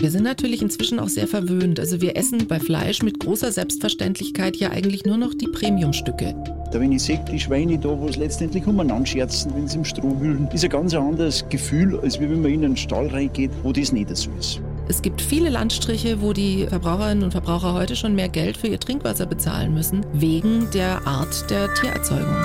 Wir sind natürlich inzwischen auch sehr verwöhnt. Also wir essen bei Fleisch mit großer Selbstverständlichkeit ja eigentlich nur noch die Premiumstücke. Da wenn ich sehe, die Schweine da, wo es letztendlich umeinander scherzen, wenn sie im Stroh wühlen, ist ein ganz anderes Gefühl, als wenn man in einen Stall reingeht, wo das nicht so ist. Es gibt viele Landstriche, wo die Verbraucherinnen und Verbraucher heute schon mehr Geld für ihr Trinkwasser bezahlen müssen, wegen der Art der Tiererzeugung.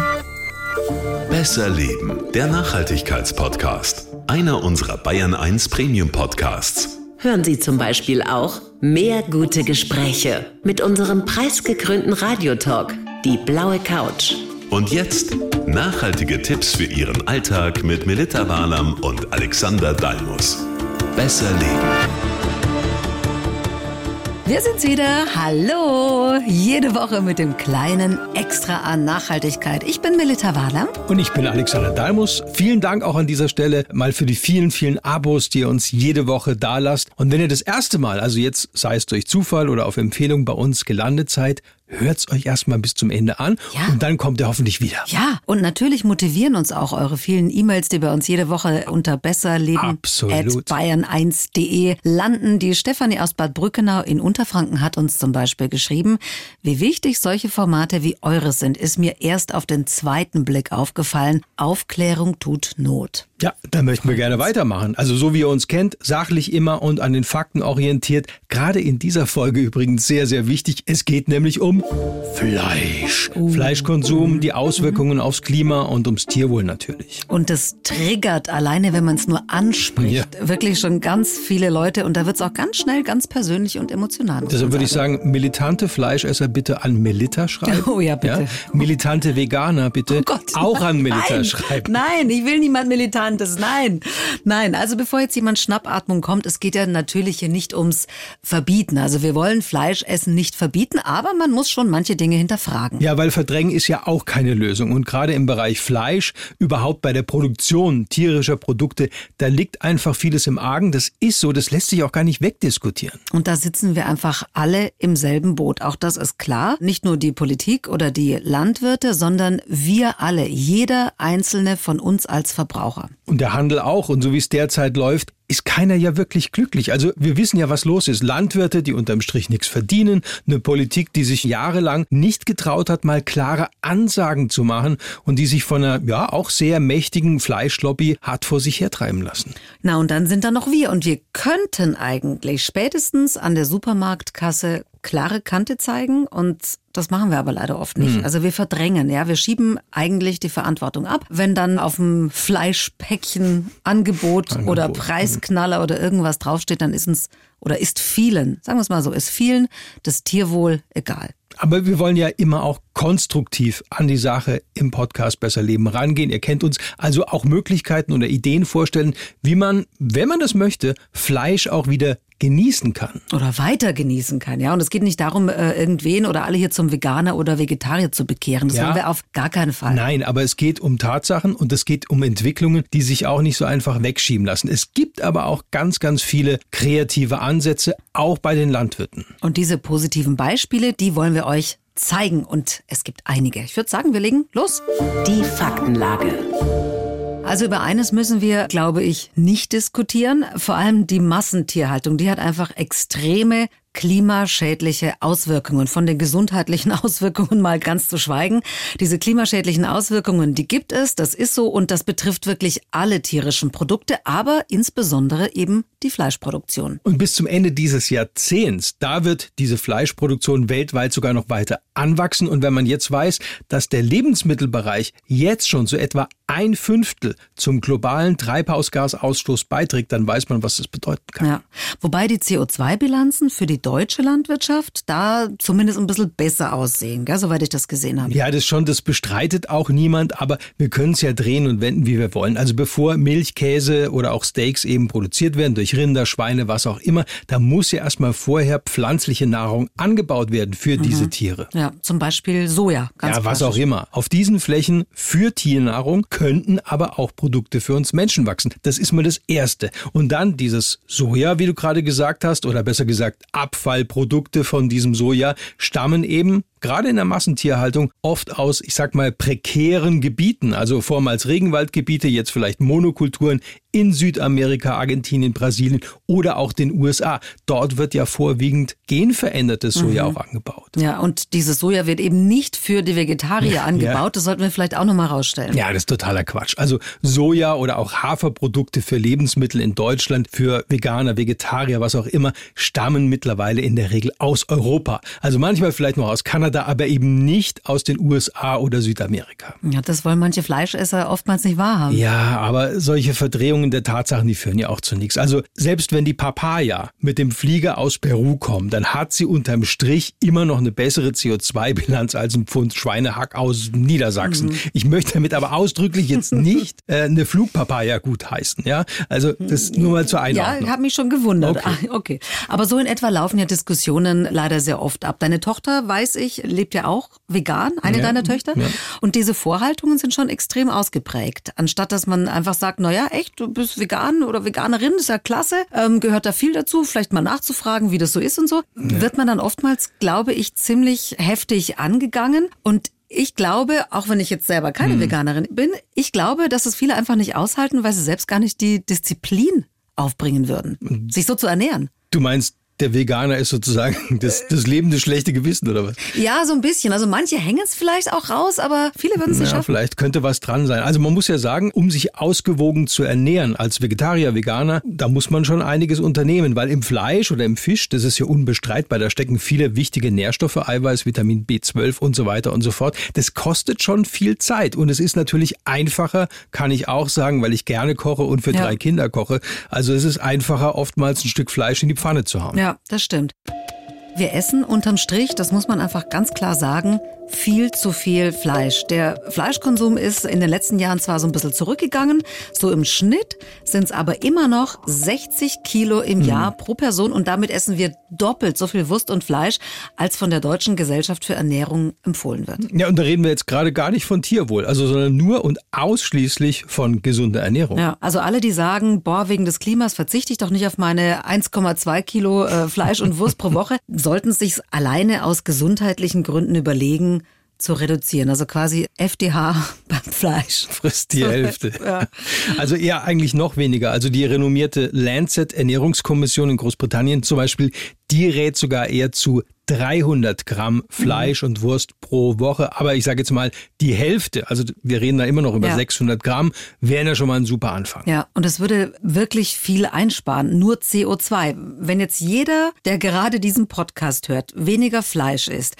Besser Leben, der Nachhaltigkeitspodcast. Einer unserer Bayern 1 Premium Podcasts. Hören Sie zum Beispiel auch mehr gute Gespräche mit unserem preisgekrönten Radiotalk, die blaue Couch. Und jetzt nachhaltige Tipps für Ihren Alltag mit Melita Walam und Alexander Dalmus. Besser leben. Wir sind's wieder. Hallo. Jede Woche mit dem kleinen Extra an Nachhaltigkeit. Ich bin Melita Wahler. Und ich bin Alexander Dalmus. Vielen Dank auch an dieser Stelle mal für die vielen, vielen Abos, die ihr uns jede Woche da lasst. Und wenn ihr das erste Mal, also jetzt sei es durch Zufall oder auf Empfehlung bei uns gelandet seid, hört's euch erstmal bis zum Ende an ja. und dann kommt ihr hoffentlich wieder. Ja, und natürlich motivieren uns auch eure vielen E-Mails, die bei uns jede Woche unter besserleben@bayern1.de landen. Die Stefanie aus Bad Brückenau in Unterfranken hat uns zum Beispiel geschrieben, wie wichtig solche Formate wie eures sind, ist mir erst auf den zweiten Blick aufgefallen. Aufklärung tut Not. Ja, da möchten wir gerne weitermachen. Also so wie ihr uns kennt, sachlich immer und an den Fakten orientiert. Gerade in dieser Folge übrigens sehr, sehr wichtig. Es geht nämlich um Fleisch. Uh. Fleischkonsum, die Auswirkungen aufs Klima und ums Tierwohl natürlich. Und das triggert alleine, wenn man es nur anspricht, ja. wirklich schon ganz viele Leute. Und da wird es auch ganz schnell ganz persönlich und emotional. Deshalb würde ich sagen, militante Fleischesser bitte an Melita schreiben. Oh ja, bitte. Ja? Militante Veganer bitte oh auch an Melita Nein. schreiben. Nein, ich will niemand militant Interessantes. Nein, nein. Also bevor jetzt jemand Schnappatmung kommt, es geht ja natürlich hier nicht ums Verbieten. Also wir wollen Fleischessen nicht verbieten, aber man muss schon manche Dinge hinterfragen. Ja, weil Verdrängen ist ja auch keine Lösung. Und gerade im Bereich Fleisch, überhaupt bei der Produktion tierischer Produkte, da liegt einfach vieles im Argen. Das ist so, das lässt sich auch gar nicht wegdiskutieren. Und da sitzen wir einfach alle im selben Boot. Auch das ist klar. Nicht nur die Politik oder die Landwirte, sondern wir alle, jeder einzelne von uns als Verbraucher. Und der Handel auch. Und so wie es derzeit läuft, ist keiner ja wirklich glücklich. Also wir wissen ja, was los ist. Landwirte, die unterm Strich nichts verdienen, eine Politik, die sich jahrelang nicht getraut hat, mal klare Ansagen zu machen und die sich von einer ja auch sehr mächtigen Fleischlobby hat vor sich hertreiben lassen. Na und dann sind da noch wir und wir könnten eigentlich spätestens an der Supermarktkasse klare Kante zeigen und das machen wir aber leider oft nicht. Mhm. Also wir verdrängen, ja, wir schieben eigentlich die Verantwortung ab. Wenn dann auf dem Fleischpäckchen Angebot, Angebot oder Preisknaller oder irgendwas draufsteht, dann ist uns oder ist vielen, sagen wir es mal so, ist vielen das Tierwohl egal. Aber wir wollen ja immer auch konstruktiv an die Sache im Podcast Besser Leben rangehen. Ihr kennt uns also auch Möglichkeiten oder Ideen vorstellen, wie man, wenn man das möchte, Fleisch auch wieder genießen kann. Oder weiter genießen kann, ja. Und es geht nicht darum, äh, irgendwen oder alle hier zum Veganer oder Vegetarier zu bekehren. Das ja. wollen wir auf gar keinen Fall. Nein, aber es geht um Tatsachen und es geht um Entwicklungen, die sich auch nicht so einfach wegschieben lassen. Es gibt aber auch ganz, ganz viele kreative Ansätze, auch bei den Landwirten. Und diese positiven Beispiele, die wollen wir euch zeigen. Und es gibt einige. Ich würde sagen, wir legen los. Die Faktenlage. Also über eines müssen wir, glaube ich, nicht diskutieren. Vor allem die Massentierhaltung. Die hat einfach extreme klimaschädliche Auswirkungen. Von den gesundheitlichen Auswirkungen mal ganz zu schweigen. Diese klimaschädlichen Auswirkungen, die gibt es, das ist so und das betrifft wirklich alle tierischen Produkte, aber insbesondere eben die Fleischproduktion. Und bis zum Ende dieses Jahrzehnts, da wird diese Fleischproduktion weltweit sogar noch weiter anwachsen. Und wenn man jetzt weiß, dass der Lebensmittelbereich jetzt schon so etwa ein Fünftel zum globalen Treibhausgasausstoß beiträgt, dann weiß man, was das bedeuten kann. Ja. Wobei die CO2-Bilanzen für die deutsche Landwirtschaft da zumindest ein bisschen besser aussehen, gell, soweit ich das gesehen habe. Ja, das schon, das bestreitet auch niemand, aber wir können es ja drehen und wenden, wie wir wollen. Also bevor Milch, Käse oder auch Steaks eben produziert werden durch Rinder, Schweine, was auch immer, da muss ja erstmal vorher pflanzliche Nahrung angebaut werden für mhm. diese Tiere. Ja, zum Beispiel Soja. Ganz ja, was auch immer. Auf diesen Flächen für Tiernahrung könnten aber auch Produkte für uns Menschen wachsen. Das ist mal das Erste. Und dann dieses Soja, wie du gerade gesagt hast, oder besser gesagt Abfallprodukte von diesem Soja, stammen eben gerade in der Massentierhaltung oft aus, ich sag mal, prekären Gebieten, also vormals Regenwaldgebiete, jetzt vielleicht Monokulturen in Südamerika, Argentinien, Brasilien oder auch den USA. Dort wird ja vorwiegend genverändertes Soja mhm. auch angebaut. Ja, und dieses Soja wird eben nicht für die Vegetarier angebaut. Ja. Das sollten wir vielleicht auch nochmal rausstellen. Ja, das ist totaler Quatsch. Also Soja oder auch Haferprodukte für Lebensmittel in Deutschland, für Veganer, Vegetarier, was auch immer, stammen mittlerweile in der Regel aus Europa. Also manchmal vielleicht noch aus Kanada, aber eben nicht aus den USA oder Südamerika. Ja, das wollen manche Fleischesser oftmals nicht wahrhaben. Ja, aber solche Verdrehungen der Tatsachen, die führen ja auch zu nichts. Also selbst wenn die Papaya mit dem Flieger aus Peru kommt, dann hat sie unterm Strich immer noch eine bessere CO2-Bilanz als ein Pfund Schweinehack aus Niedersachsen. Mhm. Ich möchte damit aber ausdrücklich jetzt nicht äh, eine Flugpapaya gut heißen. Ja, also das nur mal zur Einordnung. Ja, habe mich schon gewundert. Okay. Okay. Aber so in etwa laufen ja Diskussionen leider sehr oft ab. Deine Tochter, weiß ich, lebt ja auch vegan, eine ja. deiner Töchter. Ja. Und diese Vorhaltungen sind schon extrem ausgeprägt. Anstatt dass man einfach sagt, na ja, echt, du bist vegan oder Veganerin, ist ja klasse, ähm, gehört da viel dazu, vielleicht mal nachzufragen, wie das so ist und so, ja. wird man dann oftmals, glaube ich, ziemlich heftig angegangen. Und ich glaube, auch wenn ich jetzt selber keine hm. Veganerin bin, ich glaube, dass es viele einfach nicht aushalten, weil sie selbst gar nicht die Disziplin aufbringen würden, sich so zu ernähren. Du meinst, der Veganer ist sozusagen das, das lebende schlechte Gewissen oder was? Ja, so ein bisschen. Also manche hängen es vielleicht auch raus, aber viele würden es nicht ja, schaffen. Vielleicht könnte was dran sein. Also man muss ja sagen, um sich ausgewogen zu ernähren als Vegetarier, Veganer, da muss man schon einiges unternehmen, weil im Fleisch oder im Fisch, das ist ja unbestreitbar, da stecken viele wichtige Nährstoffe, Eiweiß, Vitamin B12 und so weiter und so fort. Das kostet schon viel Zeit und es ist natürlich einfacher, kann ich auch sagen, weil ich gerne koche und für ja. drei Kinder koche. Also es ist einfacher, oftmals ein Stück Fleisch in die Pfanne zu hauen. Ja, das stimmt. Wir essen unterm Strich, das muss man einfach ganz klar sagen, viel zu viel Fleisch. Der Fleischkonsum ist in den letzten Jahren zwar so ein bisschen zurückgegangen, so im Schnitt sind es aber immer noch 60 Kilo im mhm. Jahr pro Person und damit essen wir doppelt so viel Wurst und Fleisch, als von der Deutschen Gesellschaft für Ernährung empfohlen wird. Ja, und da reden wir jetzt gerade gar nicht von Tierwohl, also sondern nur und ausschließlich von gesunder Ernährung. Ja, also alle, die sagen, boah, wegen des Klimas verzichte ich doch nicht auf meine 1,2 Kilo äh, Fleisch und Wurst pro Woche, sollten sich alleine aus gesundheitlichen Gründen überlegen, zu reduzieren. Also quasi FDH beim Fleisch. Frisst die Hälfte. Ja. Also eher eigentlich noch weniger. Also die renommierte Lancet Ernährungskommission in Großbritannien zum Beispiel, die rät sogar eher zu 300 Gramm Fleisch mhm. und Wurst pro Woche. Aber ich sage jetzt mal, die Hälfte, also wir reden da immer noch über ja. 600 Gramm, wären ja schon mal ein super Anfang. Ja, und es würde wirklich viel einsparen, nur CO2. Wenn jetzt jeder, der gerade diesen Podcast hört, weniger Fleisch isst,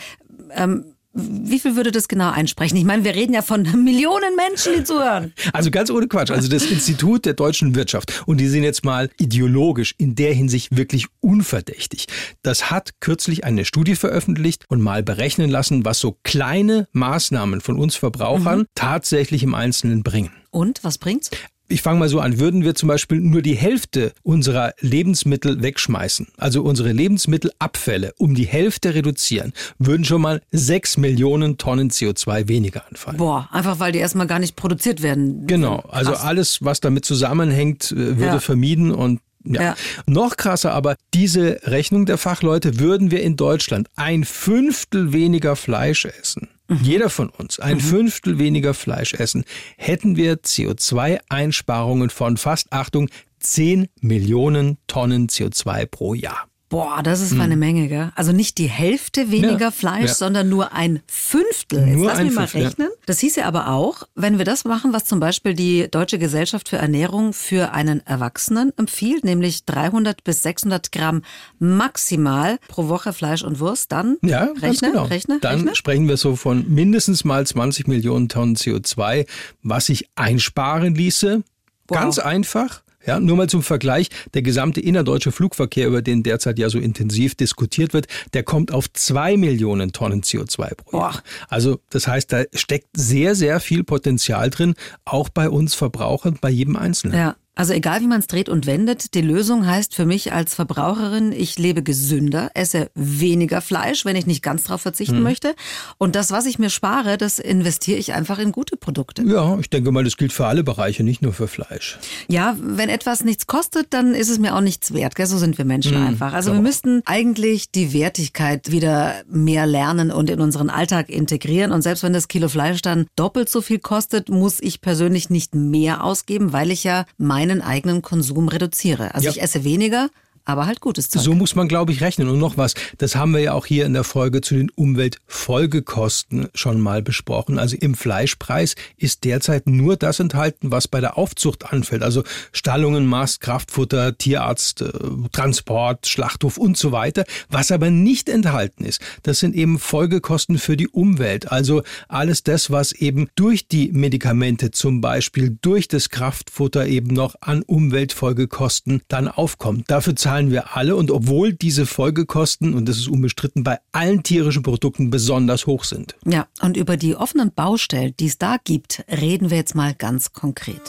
ähm, wie viel würde das genau einsprechen? Ich meine, wir reden ja von Millionen Menschen, die zuhören. Also ganz ohne Quatsch. Also das Institut der deutschen Wirtschaft, und die sind jetzt mal ideologisch in der Hinsicht wirklich unverdächtig. Das hat kürzlich eine Studie veröffentlicht und mal berechnen lassen, was so kleine Maßnahmen von uns Verbrauchern mhm. tatsächlich im Einzelnen bringen. Und was bringt's? Ich fange mal so an, würden wir zum Beispiel nur die Hälfte unserer Lebensmittel wegschmeißen, also unsere Lebensmittelabfälle um die Hälfte reduzieren, würden schon mal sechs Millionen Tonnen CO2 weniger anfallen. Boah, einfach weil die erstmal gar nicht produziert werden. Genau, also alles, was damit zusammenhängt, äh, würde ja. vermieden und ja. ja. Noch krasser aber, diese Rechnung der Fachleute würden wir in Deutschland ein Fünftel weniger Fleisch essen mhm. jeder von uns ein mhm. Fünftel weniger Fleisch essen, hätten wir CO2-Einsparungen von fast, Achtung, 10 Millionen Tonnen CO2 pro Jahr. Boah, das ist hm. eine Menge, gell? Also nicht die Hälfte weniger ja, Fleisch, ja. sondern nur ein Fünftel. Jetzt nur lass mich mal rechnen. Ja. Das hieße aber auch, wenn wir das machen, was zum Beispiel die Deutsche Gesellschaft für Ernährung für einen Erwachsenen empfiehlt, nämlich 300 bis 600 Gramm maximal pro Woche Fleisch und Wurst, dann ja, rechne, genau. rechne, Dann rechne. sprechen wir so von mindestens mal 20 Millionen Tonnen CO2, was sich einsparen ließe. Wow. Ganz einfach ja, nur mal zum Vergleich, der gesamte innerdeutsche Flugverkehr, über den derzeit ja so intensiv diskutiert wird, der kommt auf zwei Millionen Tonnen CO2 pro Jahr. Also das heißt, da steckt sehr, sehr viel Potenzial drin, auch bei uns Verbrauchern, bei jedem Einzelnen. Ja. Also egal wie man es dreht und wendet, die Lösung heißt für mich als Verbraucherin, ich lebe gesünder, esse weniger Fleisch, wenn ich nicht ganz drauf verzichten hm. möchte. Und das, was ich mir spare, das investiere ich einfach in gute Produkte. Ja, ich denke mal, das gilt für alle Bereiche, nicht nur für Fleisch. Ja, wenn etwas nichts kostet, dann ist es mir auch nichts wert. Gell? So sind wir Menschen hm, einfach. Also wir müssten eigentlich die Wertigkeit wieder mehr lernen und in unseren Alltag integrieren. Und selbst wenn das Kilo Fleisch dann doppelt so viel kostet, muss ich persönlich nicht mehr ausgeben, weil ich ja meinen eigenen Konsum reduziere. Also ja. ich esse weniger, aber halt gutes Zeug. So muss man, glaube ich, rechnen. Und noch was, das haben wir ja auch hier in der Folge zu den Umweltfolgekosten schon mal besprochen. Also im Fleischpreis ist derzeit nur das enthalten, was bei der Aufzucht anfällt. Also Stallungen, Mast, Kraftfutter, Tierarzt, äh, Transport, Schlachthof und so weiter. Was aber nicht enthalten ist, das sind eben Folgekosten für die Umwelt. Also alles das, was eben durch die Medikamente zum Beispiel, durch das Kraftfutter eben noch an Umweltfolgekosten dann aufkommt. Dafür zahlen zahlen wir alle und obwohl diese Folgekosten, und das ist unbestritten, bei allen tierischen Produkten besonders hoch sind. Ja, und über die offenen Baustellen, die es da gibt, reden wir jetzt mal ganz konkret.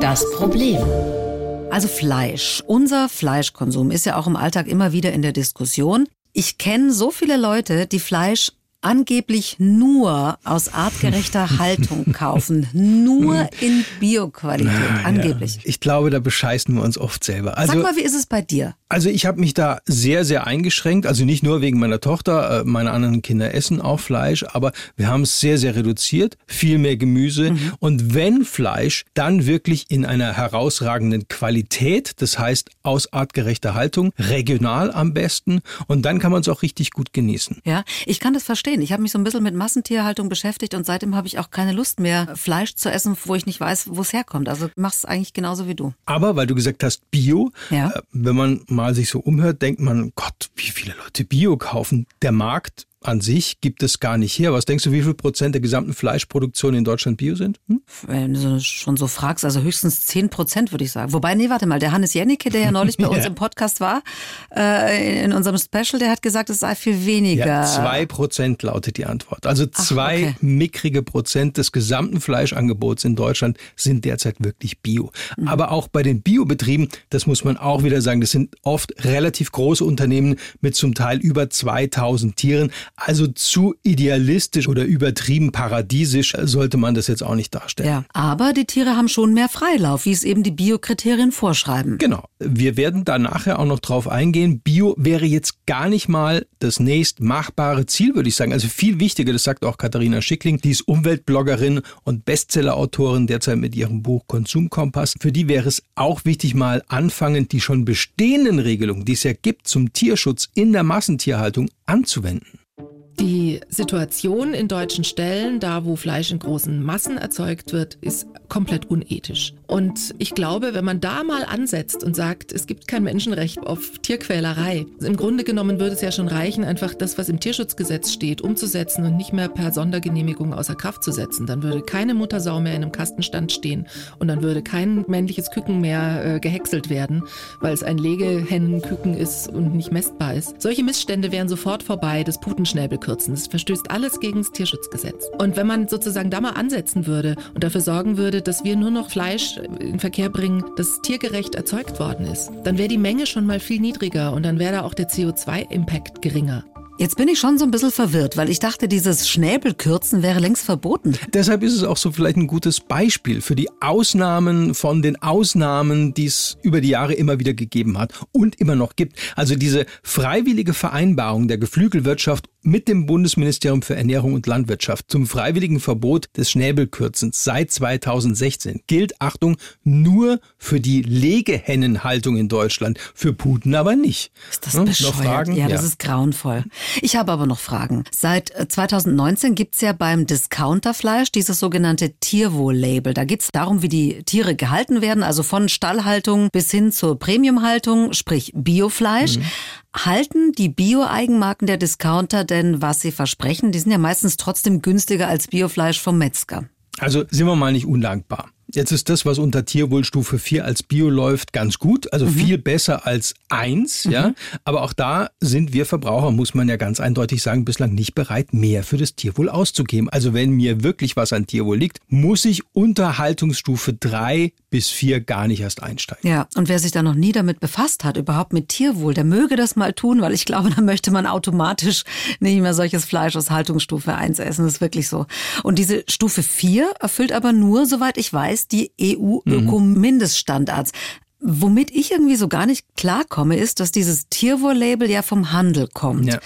Das Problem. Also Fleisch. Unser Fleischkonsum ist ja auch im Alltag immer wieder in der Diskussion. Ich kenne so viele Leute, die Fleisch angeblich nur aus artgerechter Haltung kaufen. Nur in Bioqualität, angeblich. Ja. Ich glaube, da bescheißen wir uns oft selber. Also, Sag mal, wie ist es bei dir? Also ich habe mich da sehr, sehr eingeschränkt. Also nicht nur wegen meiner Tochter, äh, meine anderen Kinder essen auch Fleisch, aber wir haben es sehr, sehr reduziert. Viel mehr Gemüse. Mhm. Und wenn Fleisch, dann wirklich in einer herausragenden Qualität. Das heißt aus artgerechter Haltung, regional am besten. Und dann kann man es auch richtig gut genießen. Ja, ich kann das verstehen. Ich habe mich so ein bisschen mit Massentierhaltung beschäftigt und seitdem habe ich auch keine Lust mehr, Fleisch zu essen, wo ich nicht weiß, wo es herkommt. Also mach's eigentlich genauso wie du. Aber weil du gesagt hast, Bio, ja. Äh, wenn man mal sich so umhört, denkt man, Gott, wie viele Leute Bio kaufen. Der Markt an sich gibt es gar nicht her. Was denkst du, wie viel Prozent der gesamten Fleischproduktion in Deutschland Bio sind? Hm? Wenn du schon so fragst, also höchstens 10 Prozent würde ich sagen. Wobei, nee, warte mal, der Hannes Jennecke, der ja neulich bei uns im Podcast war, äh, in unserem Special, der hat gesagt, es sei viel weniger. Ja, zwei Prozent lautet die Antwort. Also zwei Ach, okay. mickrige Prozent des gesamten Fleischangebots in Deutschland sind derzeit wirklich Bio. Mhm. Aber auch bei den Biobetrieben, das muss man auch wieder sagen, das sind oft relativ große Unternehmen mit zum Teil über 2000 Tieren. Also zu idealistisch oder übertrieben paradiesisch sollte man das jetzt auch nicht darstellen. Ja, aber die Tiere haben schon mehr Freilauf, wie es eben die Biokriterien vorschreiben. Genau. Wir werden da nachher auch noch drauf eingehen. Bio wäre jetzt gar nicht mal das nächst machbare Ziel, würde ich sagen. Also viel wichtiger, das sagt auch Katharina Schickling, die ist Umweltbloggerin und Bestsellerautorin derzeit mit ihrem Buch Konsumkompass. Für die wäre es auch wichtig, mal anfangend die schon bestehenden Regelungen, die es ja gibt zum Tierschutz in der Massentierhaltung anzuwenden. Die Situation in deutschen Ställen, da wo Fleisch in großen Massen erzeugt wird, ist komplett unethisch. Und ich glaube, wenn man da mal ansetzt und sagt, es gibt kein Menschenrecht auf Tierquälerei, im Grunde genommen würde es ja schon reichen, einfach das, was im Tierschutzgesetz steht, umzusetzen und nicht mehr per Sondergenehmigung außer Kraft zu setzen. Dann würde keine Muttersau mehr in einem Kastenstand stehen und dann würde kein männliches Küken mehr äh, gehäckselt werden, weil es ein Legehennenküken ist und nicht messbar ist. Solche Missstände wären sofort vorbei, das Putenschnäbel kürzen. Das verstößt alles gegen das Tierschutzgesetz. Und wenn man sozusagen da mal ansetzen würde und dafür sorgen würde, dass wir nur noch In Verkehr bringen, das tiergerecht erzeugt worden ist, dann wäre die Menge schon mal viel niedriger und dann wäre da auch der CO2-Impact geringer. Jetzt bin ich schon so ein bisschen verwirrt, weil ich dachte, dieses Schnäbelkürzen wäre längst verboten. Deshalb ist es auch so vielleicht ein gutes Beispiel für die Ausnahmen von den Ausnahmen, die es über die Jahre immer wieder gegeben hat und immer noch gibt. Also diese freiwillige Vereinbarung der Geflügelwirtschaft mit dem Bundesministerium für Ernährung und Landwirtschaft zum freiwilligen Verbot des Schnäbelkürzens seit 2016 gilt, Achtung, nur für die Legehennenhaltung in Deutschland, für Puten aber nicht. Ist das hm? bescheuert? Fragen? Ja, das ja. ist grauenvoll. Ich habe aber noch Fragen. Seit 2019 gibt es ja beim Discounterfleisch dieses sogenannte Tierwohl-Label. Da geht es darum, wie die Tiere gehalten werden, also von Stallhaltung bis hin zur Premiumhaltung, sprich Biofleisch. Mhm. Halten die Bio-Eigenmarken der Discounter denn, was sie versprechen? Die sind ja meistens trotzdem günstiger als Biofleisch vom Metzger. Also sind wir mal nicht undankbar. Jetzt ist das, was unter Tierwohlstufe 4 als Bio läuft, ganz gut, also mhm. viel besser als 1, mhm. ja. Aber auch da sind wir Verbraucher, muss man ja ganz eindeutig sagen, bislang nicht bereit, mehr für das Tierwohl auszugeben. Also wenn mir wirklich was an Tierwohl liegt, muss ich unter Haltungsstufe 3 bis 4 gar nicht erst einsteigen. Ja, und wer sich da noch nie damit befasst hat, überhaupt mit Tierwohl, der möge das mal tun, weil ich glaube, da möchte man automatisch nicht mehr solches Fleisch aus Haltungsstufe 1 essen. Das ist wirklich so. Und diese Stufe 4 erfüllt aber nur, soweit ich weiß, die EU-Öko-Mindeststandards. Womit ich irgendwie so gar nicht klarkomme, ist, dass dieses Tierwohl-Label ja vom Handel kommt. Ja.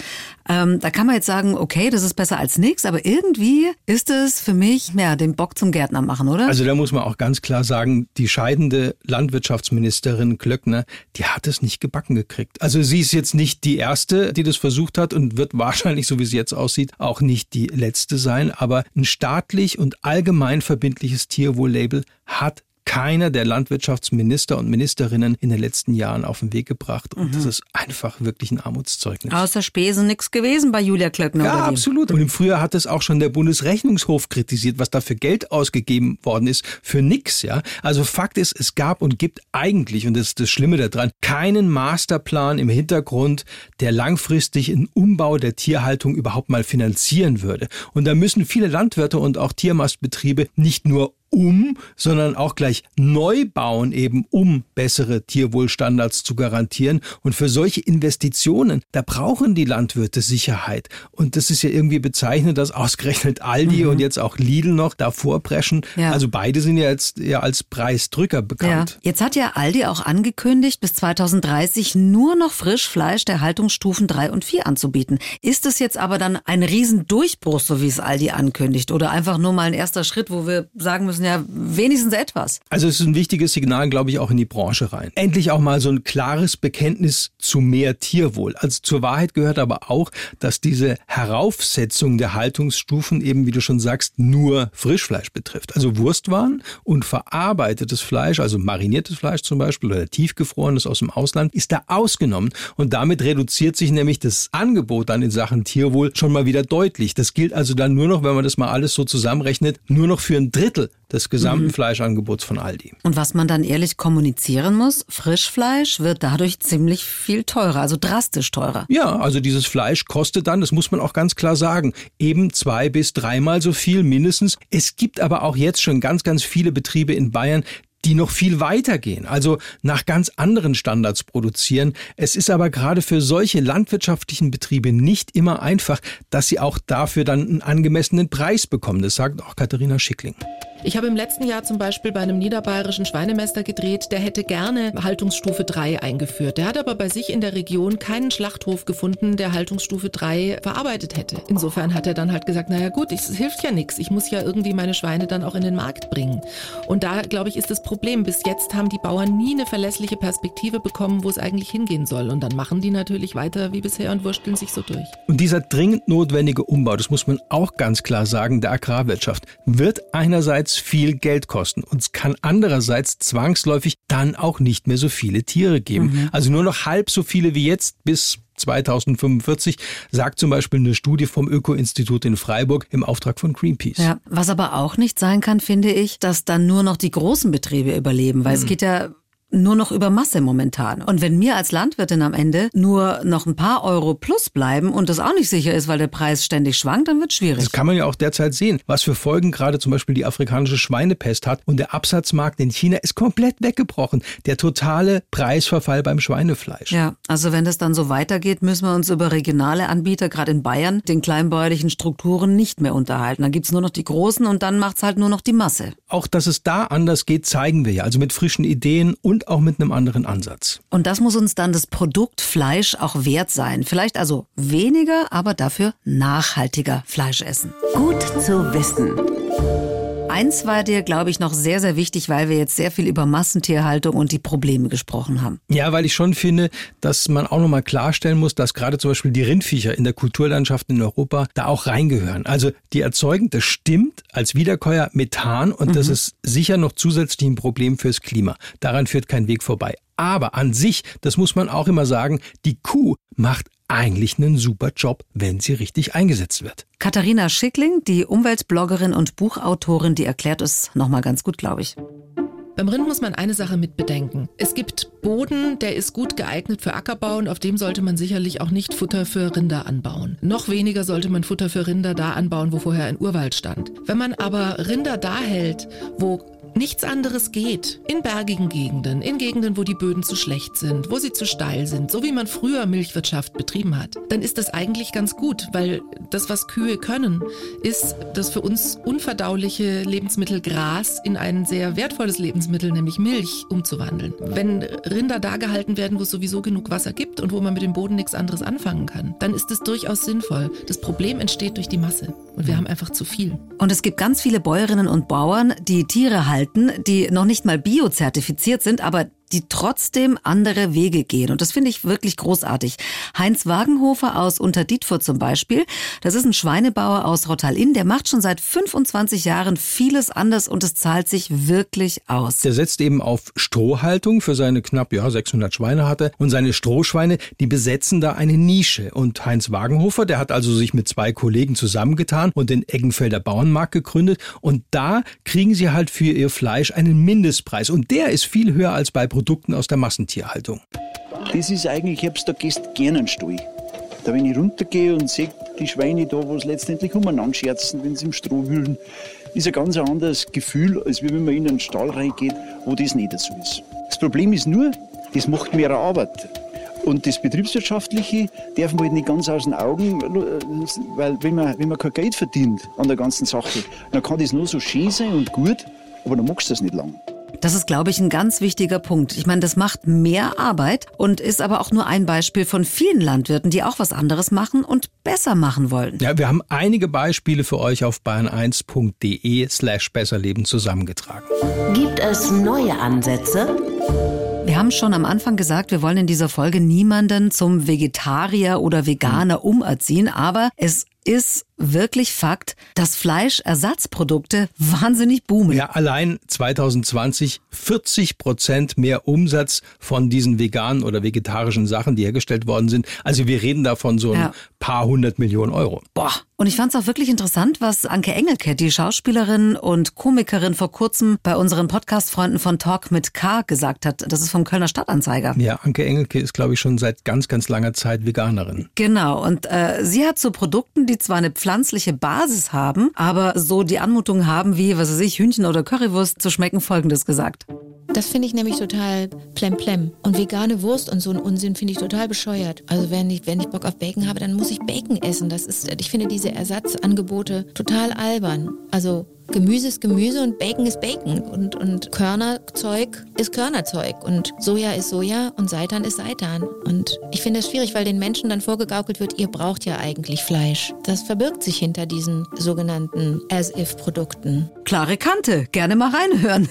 Ähm, da kann man jetzt sagen, okay, das ist besser als nichts, aber irgendwie ist es für mich, ja, den Bock zum Gärtner machen, oder? Also da muss man auch ganz klar sagen, die scheidende Landwirtschaftsministerin Klöckner, die hat es nicht gebacken gekriegt. Also sie ist jetzt nicht die erste, die das versucht hat und wird wahrscheinlich, so wie es jetzt aussieht, auch nicht die letzte sein. Aber ein staatlich und allgemein verbindliches Tierwohl-Label hat keiner der Landwirtschaftsminister und Ministerinnen in den letzten Jahren auf den Weg gebracht. Und mhm. das ist einfach wirklich ein Armutszeugnis. Außer Spesen nichts gewesen bei Julia Klöckner. Ja, absolut. Und im Frühjahr hat es auch schon der Bundesrechnungshof kritisiert, was da für Geld ausgegeben worden ist für nix. Ja, also Fakt ist, es gab und gibt eigentlich, und das ist das Schlimme daran, keinen Masterplan im Hintergrund, der langfristig einen Umbau der Tierhaltung überhaupt mal finanzieren würde. Und da müssen viele Landwirte und auch Tiermastbetriebe nicht nur um, sondern auch gleich neu bauen, eben um bessere Tierwohlstandards zu garantieren. Und für solche Investitionen, da brauchen die Landwirte Sicherheit. Und das ist ja irgendwie bezeichnend, dass ausgerechnet Aldi mhm. und jetzt auch Lidl noch davor preschen. Ja. Also beide sind ja jetzt ja als Preisdrücker bekannt. Ja. Jetzt hat ja Aldi auch angekündigt, bis 2030 nur noch Frischfleisch der Haltungsstufen 3 und 4 anzubieten. Ist es jetzt aber dann ein Riesendurchbruch, so wie es Aldi ankündigt? Oder einfach nur mal ein erster Schritt, wo wir sagen müssen, müssen ja wenigstens etwas. Also es ist ein wichtiges Signal, glaube ich, auch in die Branche rein. Endlich auch mal so ein klares Bekenntnis zu mehr Tierwohl. Also zur Wahrheit gehört aber auch, dass diese Heraufsetzung der Haltungsstufen eben, wie du schon sagst, nur Frischfleisch betrifft. Also Wurstwaren und verarbeitetes Fleisch, also mariniertes Fleisch zum Beispiel oder tiefgefrorenes aus dem Ausland, ist da ausgenommen. Und damit reduziert sich nämlich das Angebot dann in Sachen Tierwohl schon mal wieder deutlich. Das gilt also dann nur noch, wenn man das mal alles so zusammenrechnet, nur noch für ein Drittel des gesamten mhm. Fleischangebots von Aldi. Und was man dann ehrlich kommunizieren muss, Frischfleisch wird dadurch ziemlich viel teurer, also drastisch teurer. Ja, also dieses Fleisch kostet dann, das muss man auch ganz klar sagen, eben zwei bis dreimal so viel mindestens. Es gibt aber auch jetzt schon ganz, ganz viele Betriebe in Bayern, die noch viel weiter gehen, also nach ganz anderen Standards produzieren. Es ist aber gerade für solche landwirtschaftlichen Betriebe nicht immer einfach, dass sie auch dafür dann einen angemessenen Preis bekommen. Das sagt auch Katharina Schickling. Ich habe im letzten Jahr zum Beispiel bei einem niederbayerischen Schweinemester gedreht, der hätte gerne Haltungsstufe 3 eingeführt. Der hat aber bei sich in der Region keinen Schlachthof gefunden, der Haltungsstufe 3 verarbeitet hätte. Insofern hat er dann halt gesagt, naja gut, es hilft ja nichts. Ich muss ja irgendwie meine Schweine dann auch in den Markt bringen. Und da, glaube ich, ist das Problem. Bis jetzt haben die Bauern nie eine verlässliche Perspektive bekommen, wo es eigentlich hingehen soll. Und dann machen die natürlich weiter wie bisher und wursteln sich so durch. Und dieser dringend notwendige Umbau, das muss man auch ganz klar sagen, der Agrarwirtschaft, wird einerseits einerseits viel Geld kosten und es kann andererseits zwangsläufig dann auch nicht mehr so viele Tiere geben. Mhm. Also nur noch halb so viele wie jetzt bis 2045, sagt zum Beispiel eine Studie vom Öko-Institut in Freiburg im Auftrag von Greenpeace. Ja, was aber auch nicht sein kann, finde ich, dass dann nur noch die großen Betriebe überleben, weil mhm. es geht ja nur noch über Masse momentan. Und wenn mir als Landwirtin am Ende nur noch ein paar Euro plus bleiben und das auch nicht sicher ist, weil der Preis ständig schwankt, dann wird es schwierig. Das kann man ja auch derzeit sehen, was für Folgen gerade zum Beispiel die afrikanische Schweinepest hat. Und der Absatzmarkt in China ist komplett weggebrochen. Der totale Preisverfall beim Schweinefleisch. Ja, also wenn das dann so weitergeht, müssen wir uns über regionale Anbieter, gerade in Bayern, den kleinbäuerlichen Strukturen nicht mehr unterhalten. Dann gibt's nur noch die großen und dann macht's halt nur noch die Masse. Auch dass es da anders geht, zeigen wir ja. Also mit frischen Ideen und und auch mit einem anderen Ansatz. Und das muss uns dann das Produkt Fleisch auch wert sein. Vielleicht also weniger, aber dafür nachhaltiger Fleisch essen. Gut zu wissen. Eins war dir, glaube ich, noch sehr, sehr wichtig, weil wir jetzt sehr viel über Massentierhaltung und die Probleme gesprochen haben. Ja, weil ich schon finde, dass man auch nochmal klarstellen muss, dass gerade zum Beispiel die Rindviecher in der Kulturlandschaft in Europa da auch reingehören. Also die erzeugen, das stimmt, als Wiederkäuer Methan und mhm. das ist sicher noch zusätzlich ein Problem fürs Klima. Daran führt kein Weg vorbei. Aber an sich, das muss man auch immer sagen, die Kuh macht eigentlich einen super Job, wenn sie richtig eingesetzt wird. Katharina Schickling, die Umweltbloggerin und Buchautorin, die erklärt es nochmal ganz gut, glaube ich. Beim Rind muss man eine Sache mit bedenken. Es gibt Boden, der ist gut geeignet für Ackerbau und auf dem sollte man sicherlich auch nicht Futter für Rinder anbauen. Noch weniger sollte man Futter für Rinder da anbauen, wo vorher ein Urwald stand. Wenn man aber Rinder da hält, wo nichts anderes geht. In bergigen Gegenden, in Gegenden, wo die Böden zu schlecht sind, wo sie zu steil sind, so wie man früher Milchwirtschaft betrieben hat, dann ist das eigentlich ganz gut, weil das, was Kühe können, ist das für uns unverdauliche Lebensmittel Gras in ein sehr wertvolles Lebensmittel, nämlich Milch, umzuwandeln. Wenn Rinder da gehalten werden, wo es sowieso genug Wasser gibt und wo man mit dem Boden nichts anderes anfangen kann, dann ist es durchaus sinnvoll. Das Problem entsteht durch die Masse und wir haben einfach zu viel. Und es gibt ganz viele Bäuerinnen und Bauern, die Tiere halten halten, die noch nicht mal biozertifiziert sind, aber die trotzdem andere Wege gehen. Und das finde ich wirklich großartig. Heinz Wagenhofer aus Unterdietfurt zum Beispiel, das ist ein Schweinebauer aus Rottal-Inn, der macht schon seit 25 Jahren vieles anders und es zahlt sich wirklich aus. Der setzt eben auf Strohhaltung für seine knapp ja, 600 Schweine hatte und seine Strohschweine, die besetzen da eine Nische. Und Heinz Wagenhofer, der hat also sich mit zwei Kollegen zusammengetan und den Eggenfelder Bauernmarkt gegründet und da kriegen sie halt für ihr Fleisch einen Mindestpreis und der ist viel höher als bei Produkten aus der Massentierhaltung. Das ist eigentlich, ich hab's da gestern gerne einen Stall. Da wenn ich runtergehe und sehe die Schweine da, wo es letztendlich umeinander scherzen, wenn sie im Stroh wühlen, ist ein ganz anderes Gefühl, als wenn man in einen Stall reingeht, wo das nicht so ist. Das Problem ist nur, das macht mehr Arbeit. Und das Betriebswirtschaftliche darf man halt nicht ganz aus den Augen, weil wenn man, wenn man kein Geld verdient an der ganzen Sache, dann kann das nur so schön sein und gut, aber dann machst du das nicht lang. Das ist, glaube ich, ein ganz wichtiger Punkt. Ich meine, das macht mehr Arbeit und ist aber auch nur ein Beispiel von vielen Landwirten, die auch was anderes machen und besser machen wollen. Ja, wir haben einige Beispiele für euch auf bayern1.de slash besserleben zusammengetragen. Gibt es neue Ansätze? Wir haben schon am Anfang gesagt, wir wollen in dieser Folge niemanden zum Vegetarier oder Veganer umerziehen, aber es ist wirklich Fakt, dass Fleischersatzprodukte wahnsinnig boomen. Ja, allein 2020 40 Prozent mehr Umsatz von diesen veganen oder vegetarischen Sachen, die hergestellt worden sind. Also wir reden da von so ein ja. paar hundert Millionen Euro. Boah. Und ich fand es auch wirklich interessant, was Anke Engelke, die Schauspielerin und Komikerin vor kurzem bei unseren Podcast-Freunden von Talk mit K gesagt hat. Das ist vom Kölner Stadtanzeiger. Ja, Anke Engelke ist, glaube ich, schon seit ganz, ganz langer Zeit Veganerin. Genau. Und äh, sie hat so Produkten, die zwar eine pflanzliche Basis haben, aber so die Anmutung haben wie, was weiß ich, Hühnchen oder Currywurst zu schmecken, folgendes gesagt. Das finde ich nämlich total plemplem. Und vegane Wurst und so ein Unsinn finde ich total bescheuert. Also wenn ich, wenn ich Bock auf Bacon habe, dann muss ich Bacon essen. Das ist, ich finde diese Ersatzangebote total albern. Also Gemüse ist Gemüse und Bacon ist Bacon und, und Körnerzeug ist Körnerzeug und Soja ist Soja und Seitan ist Seitan. Und ich finde es schwierig, weil den Menschen dann vorgegaukelt wird, ihr braucht ja eigentlich Fleisch. Das verbirgt sich hinter diesen sogenannten As-If-Produkten. Klare Kante, gerne mal reinhören.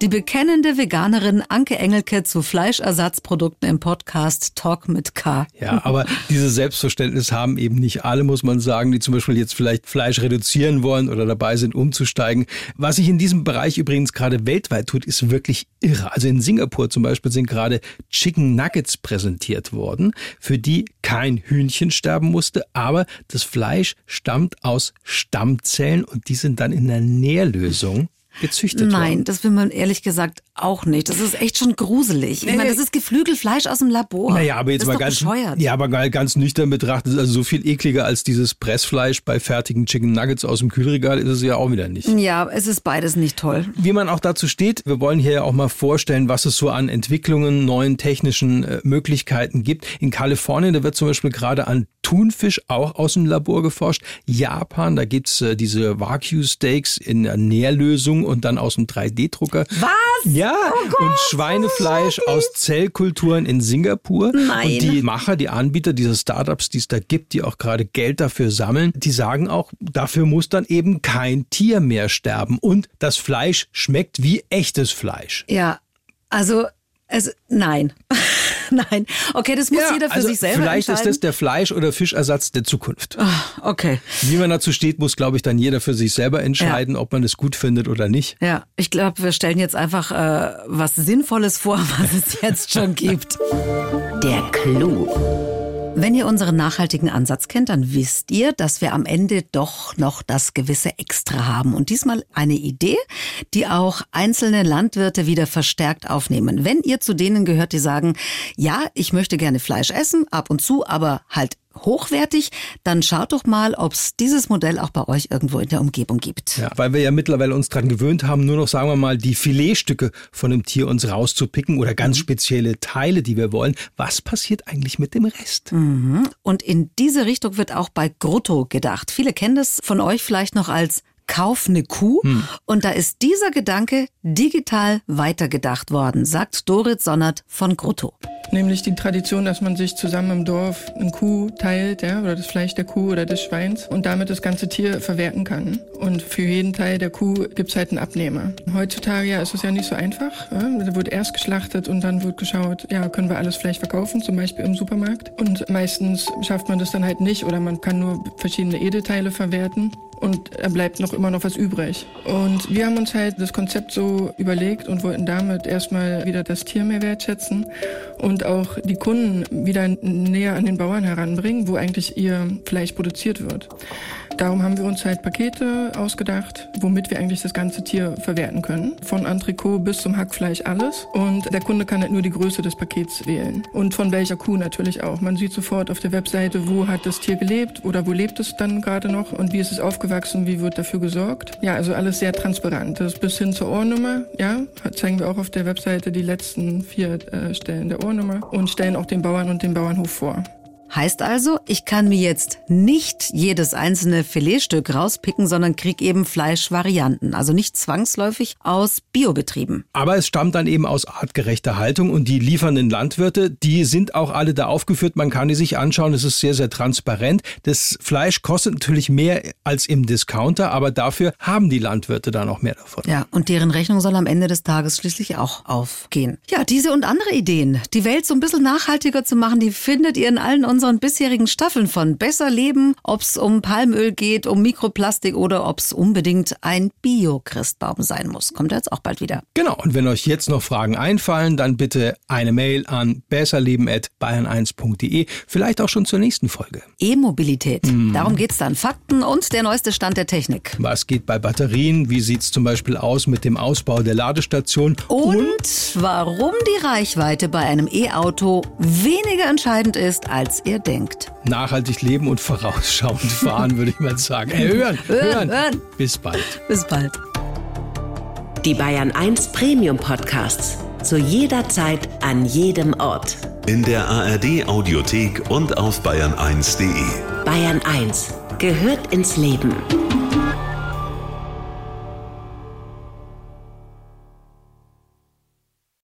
Die bekennende Veganerin Anke Engelke zu Fleischersatzprodukten im Podcast Talk mit K. Ja, aber dieses Selbstverständnis haben eben nicht alle, muss man sagen, die zum Beispiel jetzt vielleicht Fleisch reduzieren wollen oder dabei sind, umzusteigen einsteigen. Was sich in diesem Bereich übrigens gerade weltweit tut, ist wirklich irre. Also in Singapur zum Beispiel sind gerade Chicken Nuggets präsentiert worden, für die kein Hühnchen sterben musste, aber das Fleisch stammt aus Stammzellen und die sind dann in der Nährlösung gezüchtet Nein, worden. das will man ehrlich gesagt auch nicht. Das ist echt schon gruselig. Ich meine, das ist Geflügelfleisch aus dem Labor. Naja, aber jetzt mal ganz, bescheuert. ja, aber ganz nüchtern betrachtet, also so viel ekliger als dieses Pressfleisch bei fertigen Chicken Nuggets aus dem Kühlregal ist es ja auch wieder nicht. Ja, es ist beides nicht toll. Wie man auch dazu steht, wir wollen hier ja auch mal vorstellen, was es so an Entwicklungen, neuen technischen äh, Möglichkeiten gibt. In Kalifornien, da wird zum Beispiel gerade an Thunfisch auch aus dem Labor geforscht. Japan, da gibt's äh, diese Wagyu-Steaks in der Nährlösung und dann aus dem 3D-Drucker. Was? Ja, oh Gott, und Schweinefleisch aus Zellkulturen in Singapur. Nein. Und die Macher, die Anbieter dieser Startups, die es da gibt, die auch gerade Geld dafür sammeln, die sagen auch, dafür muss dann eben kein Tier mehr sterben. Und das Fleisch schmeckt wie echtes Fleisch. Ja, also es, nein. nein. Okay, das muss Ja, jeder für also sich selber Vielleicht ist entscheiden. das der Fleisch- oder Fischersatz der Zukunft. Ah, okay. Wie man dazu steht, muss, glaube ich, dann jeder für sich selber entscheiden, ob man es gut findet oder nicht. Ja, ich glaube, wir stellen jetzt einfach äh, was Sinnvolles vor, was es jetzt schon gibt. Der Clou. Wenn ihr unseren nachhaltigen Ansatz kennt, dann wisst ihr, dass wir am Ende doch noch das gewisse Extra haben. Und diesmal eine Idee, die auch einzelne Landwirte wieder verstärkt aufnehmen. Wenn ihr zu denen gehört, die sagen, ja, ich möchte gerne Fleisch essen, ab und zu, aber halt hochwertig, dann schaut doch mal, ob es dieses Modell auch bei euch irgendwo in der Umgebung gibt. Ja, weil wir ja mittlerweile uns dran gewöhnt haben, nur noch, sagen wir mal, die Filetstücke von einem Tier uns rauszupicken oder ganz mhm. spezielle Teile, die wir wollen. Was passiert eigentlich mit dem Rest? Mhm. Und in diese Richtung wird auch bei Grotto gedacht. Viele kennen das von euch vielleicht noch als Kauf eine Kuh. Hm. Und da ist dieser Gedanke digital weitergedacht worden, sagt Dorit Sonnert von Grotto. Nämlich die Tradition, dass man sich zusammen im Dorf eine Kuh teilt, ja, oder das Fleisch der Kuh oder des Schweins und damit das ganze Tier verwerten kann. Und für jeden Teil der Kuh gibt's halt einen Abnehmer. Heutzutage ja, ist es ja nicht so einfach. Ja. Da wird erst geschlachtet und dann wird geschaut, ja, können wir alles Fleisch verkaufen, zum Beispiel im Supermarkt. Und meistens schafft man das dann halt nicht oder man kann nur verschiedene Edelteile verwerten und er bleibt noch immer noch was übrig. Und wir haben uns halt das Konzept so überlegt und wollten damit erstmal wieder das Tier mehr wertschätzen und auch die Kunden wieder näher an den Bauern heranbringen, wo eigentlich ihr Fleisch produziert wird. Darum haben wir uns halt Pakete ausgedacht, womit wir eigentlich das ganze Tier verwerten können. Von Entrecot bis zum Hackfleisch alles. Und der Kunde kann halt nur die Größe des Pakets wählen. Und von welcher Kuh natürlich auch. Man sieht sofort auf der Webseite, wo hat das Tier gelebt oder wo lebt es dann gerade noch und wie ist es aufgewachsen, wie wird dafür gesorgt. Ja, also alles sehr transparent. Das bis hin zur Ohrnummer, ja, zeigen wir auch auf der Webseite die letzten vier äh, Stellen der Ohrnummer und stellen auch den Bauern und den Bauernhof vor. Heißt also, ich kann mir jetzt nicht jedes einzelne Filetstück rauspicken, sondern krieg eben Fleischvarianten. Also nicht zwangsläufig aus Biobetrieben. Aber es stammt dann eben aus artgerechter Haltung und die liefernden Landwirte, die sind auch alle da aufgeführt. Man kann die sich anschauen. Es ist sehr, sehr transparent. Das Fleisch kostet natürlich mehr als im Discounter, aber dafür haben die Landwirte da noch mehr davon. Ja, und deren Rechnung soll am Ende des Tages schließlich auch aufgehen. Ja, diese und andere Ideen, die Welt so ein bisschen nachhaltiger zu machen, die findet ihr in allen unseren unseren bisherigen Staffeln von Besser Leben, ob es um Palmöl geht, um Mikroplastik oder ob es unbedingt ein Bio-Christbaum sein muss. Kommt jetzt auch bald wieder. Genau, und wenn euch jetzt noch Fragen einfallen, dann bitte eine Mail an besserleben.bayern1.de, vielleicht auch schon zur nächsten Folge. E-Mobilität, mhm. darum es dann. Fakten und der neueste Stand der Technik. Was geht bei Batterien? Wie sieht es zum Beispiel aus mit dem Ausbau der Ladestation? Und, und warum die Reichweite bei einem E-Auto weniger entscheidend ist als ihr denkt. Nachhaltig leben und vorausschauend fahren, würde ich mal sagen. Hey, hören, hören, hören. Bis bald. Bis bald. Die Bayern 1 Premium Podcasts. Zu jeder Zeit, an jedem Ort. In der ARD Audiothek und auf bayern1.de. Bayern 1 gehört ins Leben.